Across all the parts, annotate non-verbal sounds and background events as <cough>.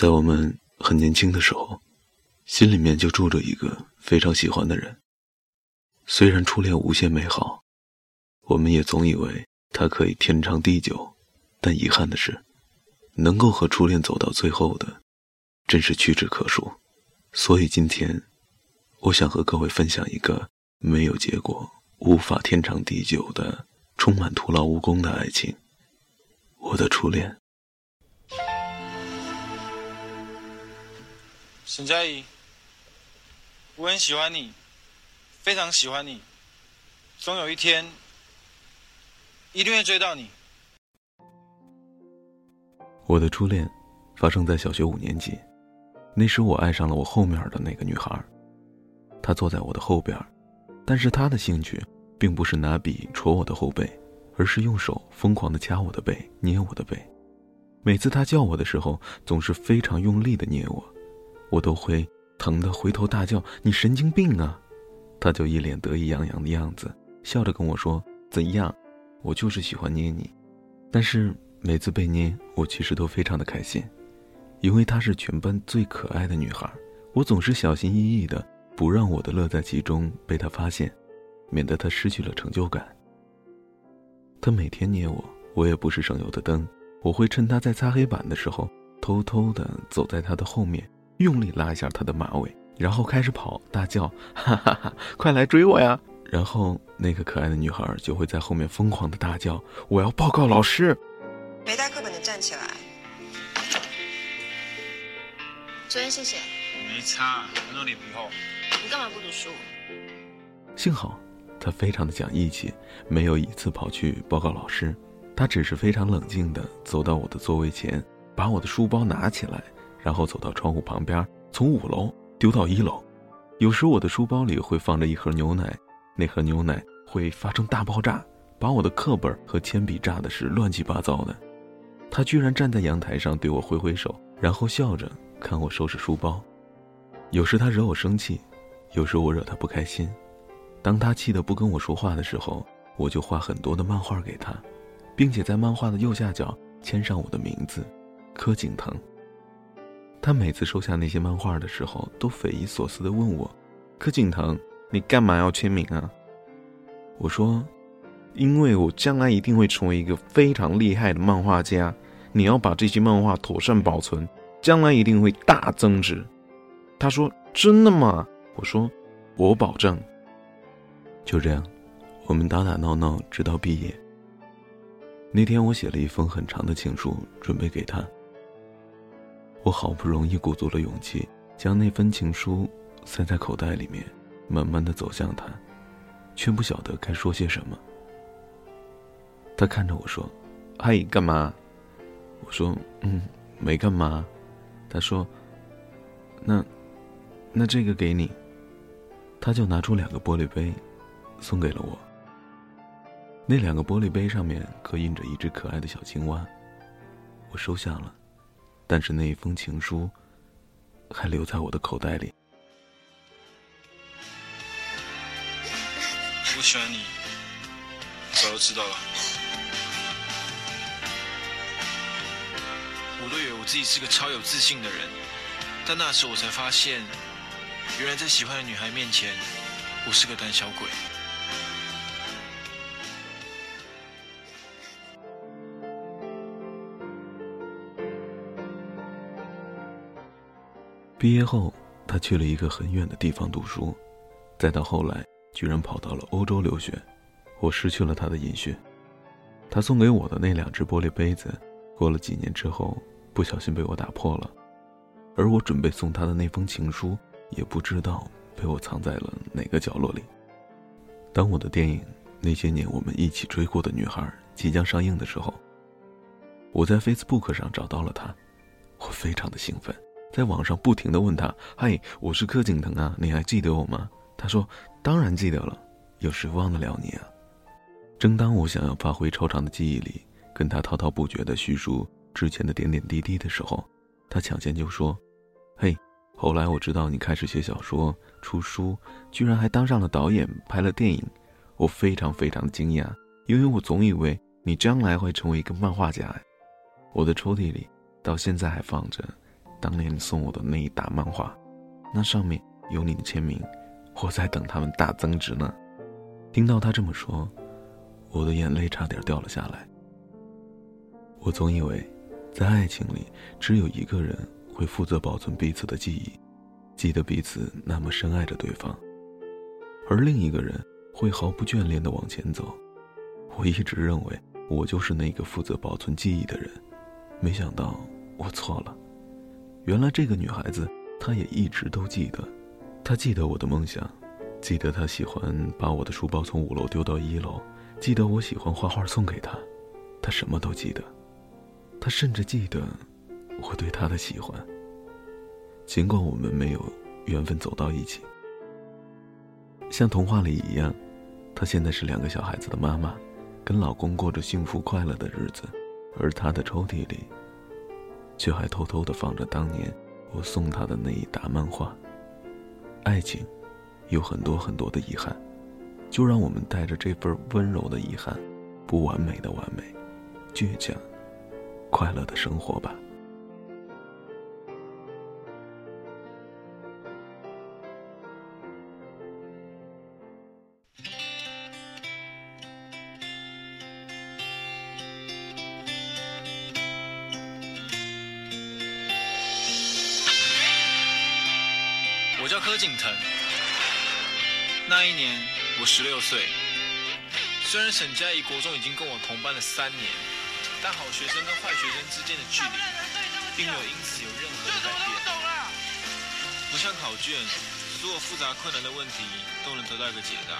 在我们很年轻的时候，心里面就住着一个非常喜欢的人。虽然初恋无限美好，我们也总以为它可以天长地久，但遗憾的是，能够和初恋走到最后的，真是屈指可数。所以今天，我想和各位分享一个没有结果、无法天长地久的、充满徒劳无功的爱情——我的初恋。沈佳宜，我很喜欢你，非常喜欢你，总有一天一定会追到你。我的初恋发生在小学五年级，那时我爱上了我后面的那个女孩，她坐在我的后边，但是她的兴趣并不是拿笔戳我的后背，而是用手疯狂的掐我的背、捏我的背。每次她叫我的时候，总是非常用力的捏我。我都会疼得回头大叫：“你神经病啊！”他就一脸得意洋洋的样子，笑着跟我说：“怎样？我就是喜欢捏你。”但是每次被捏，我其实都非常的开心，因为她是全班最可爱的女孩。我总是小心翼翼的，不让我的乐在其中被她发现，免得她失去了成就感。她每天捏我，我也不是省油的灯，我会趁她在擦黑板的时候，偷偷的走在她的后面。用力拉一下他的马尾，然后开始跑，大叫：“ <laughs> 哈哈哈，快来追我呀！”然后那个可爱的女孩就会在后面疯狂的大叫：“我要报告老师！”没带课本的站起来。昨天谢谢。没差，很多脸皮厚。你干嘛不读书？幸好他非常的讲义气，没有一次跑去报告老师，他只是非常冷静的走到我的座位前，把我的书包拿起来。然后走到窗户旁边，从五楼丢到一楼。有时我的书包里会放着一盒牛奶，那盒牛奶会发生大爆炸，把我的课本和铅笔炸的是乱七八糟的。他居然站在阳台上对我挥挥手，然后笑着看我收拾书包。有时他惹我生气，有时我惹他不开心。当他气得不跟我说话的时候，我就画很多的漫画给他，并且在漫画的右下角签上我的名字，柯景腾。他每次收下那些漫画的时候，都匪夷所思地问我：“柯景腾，你干嘛要签名啊？”我说：“因为我将来一定会成为一个非常厉害的漫画家，你要把这些漫画妥善保存，将来一定会大增值。”他说：“真的吗？”我说：“我保证。”就这样，我们打打闹闹直到毕业。那天我写了一封很长的情书，准备给他。我好不容易鼓足了勇气，将那份情书塞在口袋里面，慢慢的走向他，却不晓得该说些什么。他看着我说：“嗨，干嘛？”我说：“嗯，没干嘛。”他说：“那，那这个给你。”他就拿出两个玻璃杯，送给了我。那两个玻璃杯上面刻印着一只可爱的小青蛙，我收下了。但是那一封情书，还留在我的口袋里。我喜欢你，早就知道了。我都以为我自己是个超有自信的人，但那时我才发现，原来在喜欢的女孩面前，我是个胆小鬼。毕业后，他去了一个很远的地方读书，再到后来，居然跑到了欧洲留学。我失去了他的音讯。他送给我的那两只玻璃杯子，过了几年之后，不小心被我打破了。而我准备送他的那封情书，也不知道被我藏在了哪个角落里。当我的电影《那些年我们一起追过的女孩》即将上映的时候，我在 Facebook 上找到了他，我非常的兴奋。在网上不停的问他：“嗨，我是柯景腾啊，你还记得我吗？”他说：“当然记得了，有谁忘得了你啊？”正当我想要发挥超长的记忆力，跟他滔滔不绝的叙述之前的点点滴滴的时候，他抢先就说：“嘿，后来我知道你开始写小说、出书，居然还当上了导演，拍了电影，我非常非常的惊讶，因为我总以为你将来会成为一个漫画家。我的抽屉里到现在还放着。”当年你送我的那一沓漫画，那上面有你的签名，我在等它们大增值呢。听到他这么说，我的眼泪差点掉了下来。我总以为，在爱情里，只有一个人会负责保存彼此的记忆，记得彼此那么深爱着对方，而另一个人会毫不眷恋地往前走。我一直认为我就是那个负责保存记忆的人，没想到我错了。原来这个女孩子，她也一直都记得，她记得我的梦想。记得她喜欢把我的书包从五楼丢到一楼，记得我喜欢画画送给她，他什么都记得，他甚至记得我对他的喜欢。尽管我们没有缘分走到一起，像童话里一样，她现在是两个小孩子的妈妈，跟老公过着幸福快乐的日子，而她的抽屉里，却还偷偷的放着当年我送他的那一沓漫画。爱情。有很多很多的遗憾，就让我们带着这份温柔的遗憾，不完美的完美，倔强，快乐的生活吧。柯景腾。那一年我十六岁，虽然沈佳宜国中已经跟我同班了三年，但好学生跟坏学生之间的距离，并没有因此有任何的改变。不像考卷，所有复杂困难的问题都能得到一个解答。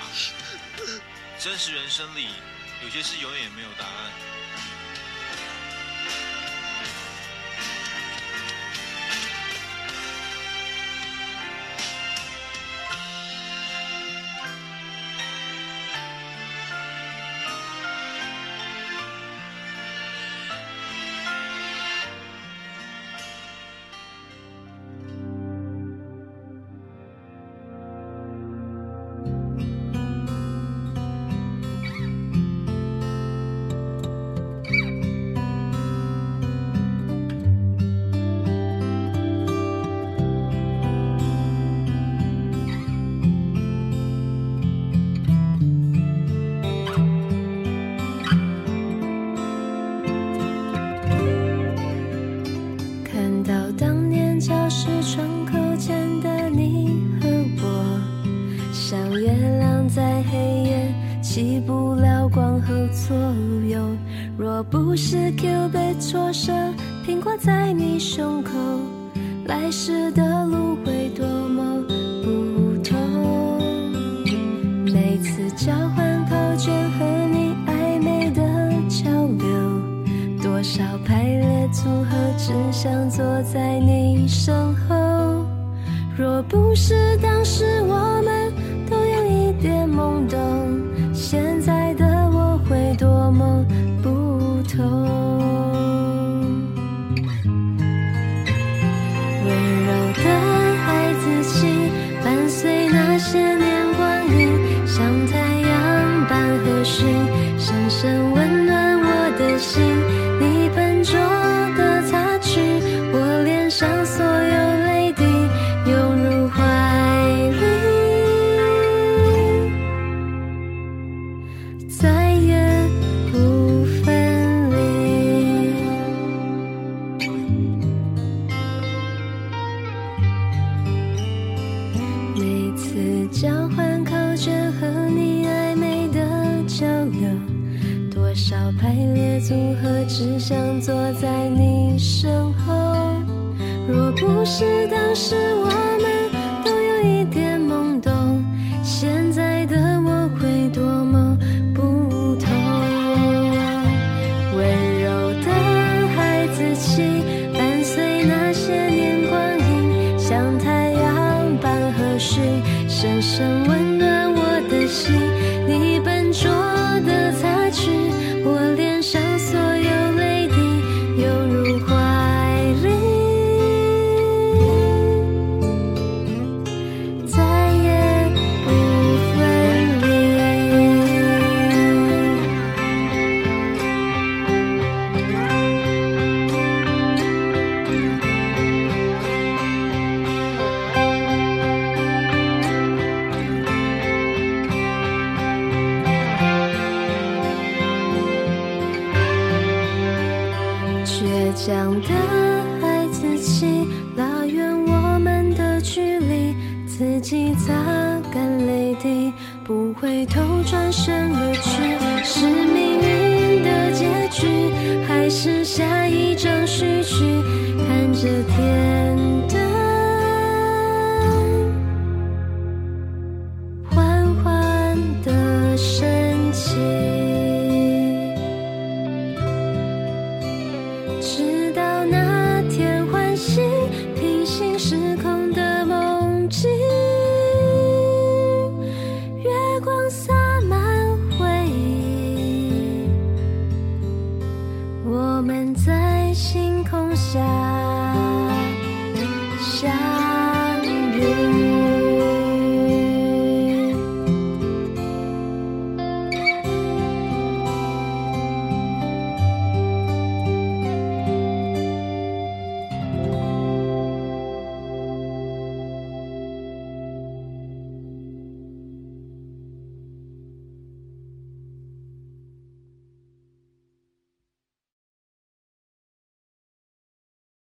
真实人生里，有些事永远也没有答案。不是 Q 被错射，苹果在你胸口，来时的路会多么不同。每次交换考卷和你暧昧的交流，多少排列组合，只想坐在你身后。若不是当时我如何，只想坐在你身后。若不是当时我